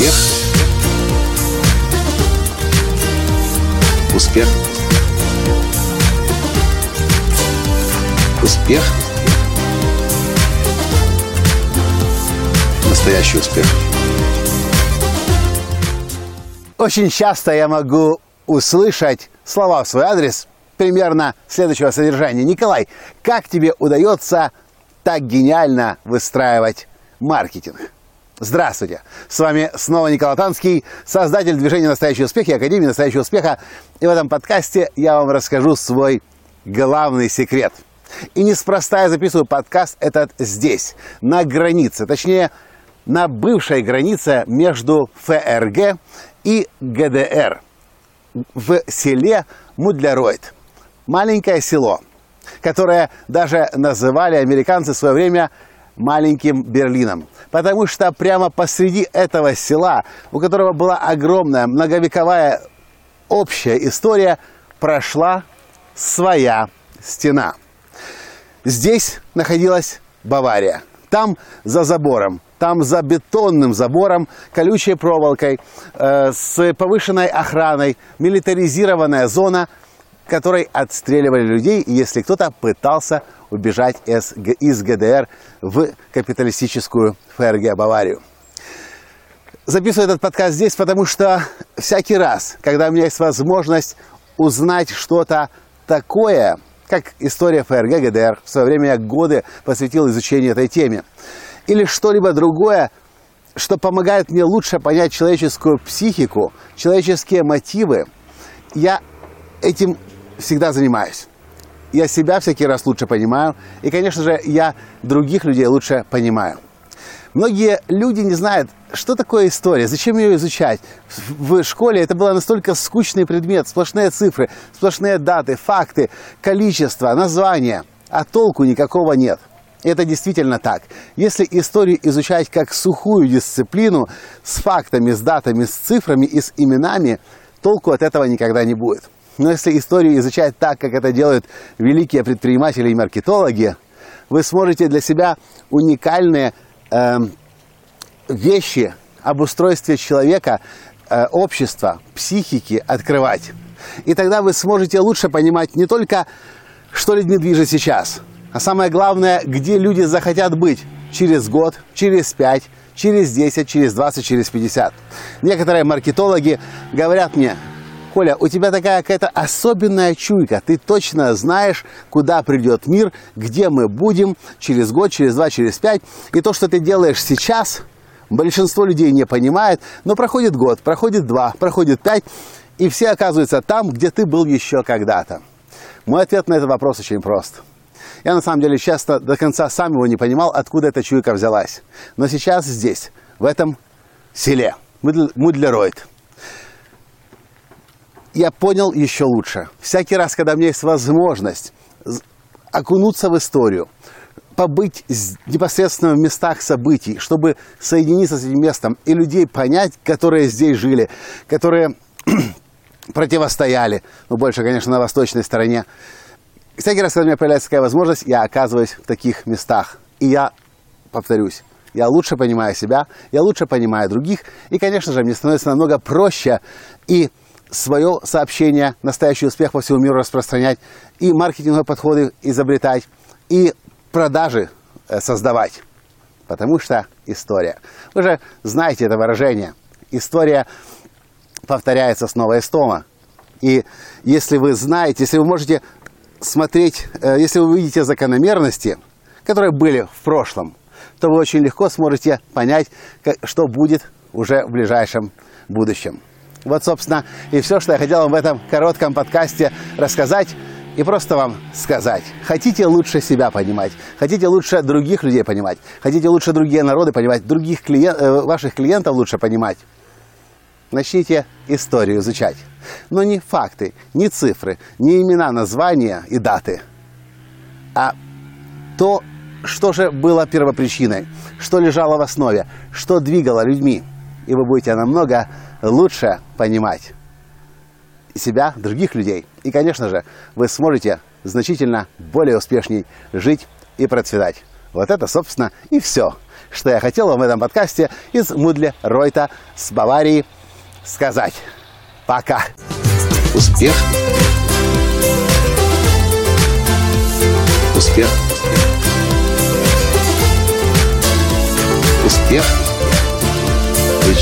Успех. Успех. Успех. Настоящий успех. Очень часто я могу услышать слова в свой адрес примерно следующего содержания. Николай, как тебе удается так гениально выстраивать маркетинг? Здравствуйте! С вами снова Николай Танский, создатель движения «Настоящий успех» и Академии «Настоящего успеха». И в этом подкасте я вам расскажу свой главный секрет. И неспроста я записываю подкаст этот здесь, на границе, точнее, на бывшей границе между ФРГ и ГДР в селе Мудляройд. Маленькое село, которое даже называли американцы в свое время маленьким Берлином. Потому что прямо посреди этого села, у которого была огромная многовековая общая история, прошла своя стена. Здесь находилась Бавария. Там за забором там за бетонным забором, колючей проволокой, э, с повышенной охраной, милитаризированная зона, которой отстреливали людей, если кто-то пытался убежать из, ГДР в капиталистическую ФРГ Баварию. Записываю этот подкаст здесь, потому что всякий раз, когда у меня есть возможность узнать что-то такое, как история ФРГ ГДР, в свое время я годы посвятил изучению этой теме, или что-либо другое, что помогает мне лучше понять человеческую психику, человеческие мотивы, я этим всегда занимаюсь. Я себя всякий раз лучше понимаю, и, конечно же, я других людей лучше понимаю. Многие люди не знают, что такое история, зачем ее изучать. В школе это был настолько скучный предмет, сплошные цифры, сплошные даты, факты, количество, названия, а толку никакого нет. Это действительно так. Если историю изучать как сухую дисциплину с фактами, с датами, с цифрами и с именами, толку от этого никогда не будет. Но если историю изучать так, как это делают великие предприниматели и маркетологи, вы сможете для себя уникальные э, вещи об устройстве человека, э, общества, психики открывать. И тогда вы сможете лучше понимать не только, что людьми движет сейчас – а самое главное, где люди захотят быть через год, через пять, через 10, через 20, через 50. Некоторые маркетологи говорят мне, Коля, у тебя такая какая-то особенная чуйка. Ты точно знаешь, куда придет мир, где мы будем через год, через два, через пять. И то, что ты делаешь сейчас, большинство людей не понимает, но проходит год, проходит два, проходит пять, и все оказываются там, где ты был еще когда-то. Мой ответ на этот вопрос очень прост – я на самом деле часто до конца сам его не понимал, откуда эта чуйка взялась. Но сейчас здесь, в этом селе, Мудлеройд, я понял еще лучше. Всякий раз, когда у меня есть возможность окунуться в историю, побыть непосредственно в местах событий, чтобы соединиться с этим местом и людей понять, которые здесь жили, которые противостояли, ну, больше, конечно, на восточной стороне, всякий раз, когда у меня появляется такая возможность, я оказываюсь в таких местах. И я повторюсь, я лучше понимаю себя, я лучше понимаю других. И, конечно же, мне становится намного проще и свое сообщение, настоящий успех по всему миру распространять, и маркетинговые подходы изобретать, и продажи э, создавать. Потому что история. Вы же знаете это выражение. История повторяется снова и снова. И если вы знаете, если вы можете смотреть, э, если вы увидите закономерности, которые были в прошлом, то вы очень легко сможете понять, что будет уже в ближайшем будущем. Вот, собственно, и все, что я хотел вам в этом коротком подкасте рассказать и просто вам сказать. Хотите лучше себя понимать, хотите лучше других людей понимать, хотите лучше другие народы понимать, других клиент, э, ваших клиентов лучше понимать, начните историю изучать. Но не факты, не цифры, не имена, названия и даты, а то, что же было первопричиной, что лежало в основе, что двигало людьми. И вы будете намного лучше понимать себя, других людей. И, конечно же, вы сможете значительно более успешней жить и процветать. Вот это, собственно, и все, что я хотел вам в этом подкасте из Мудля Ройта с Баварии сказать. Пока! Успех! Успех! Успех!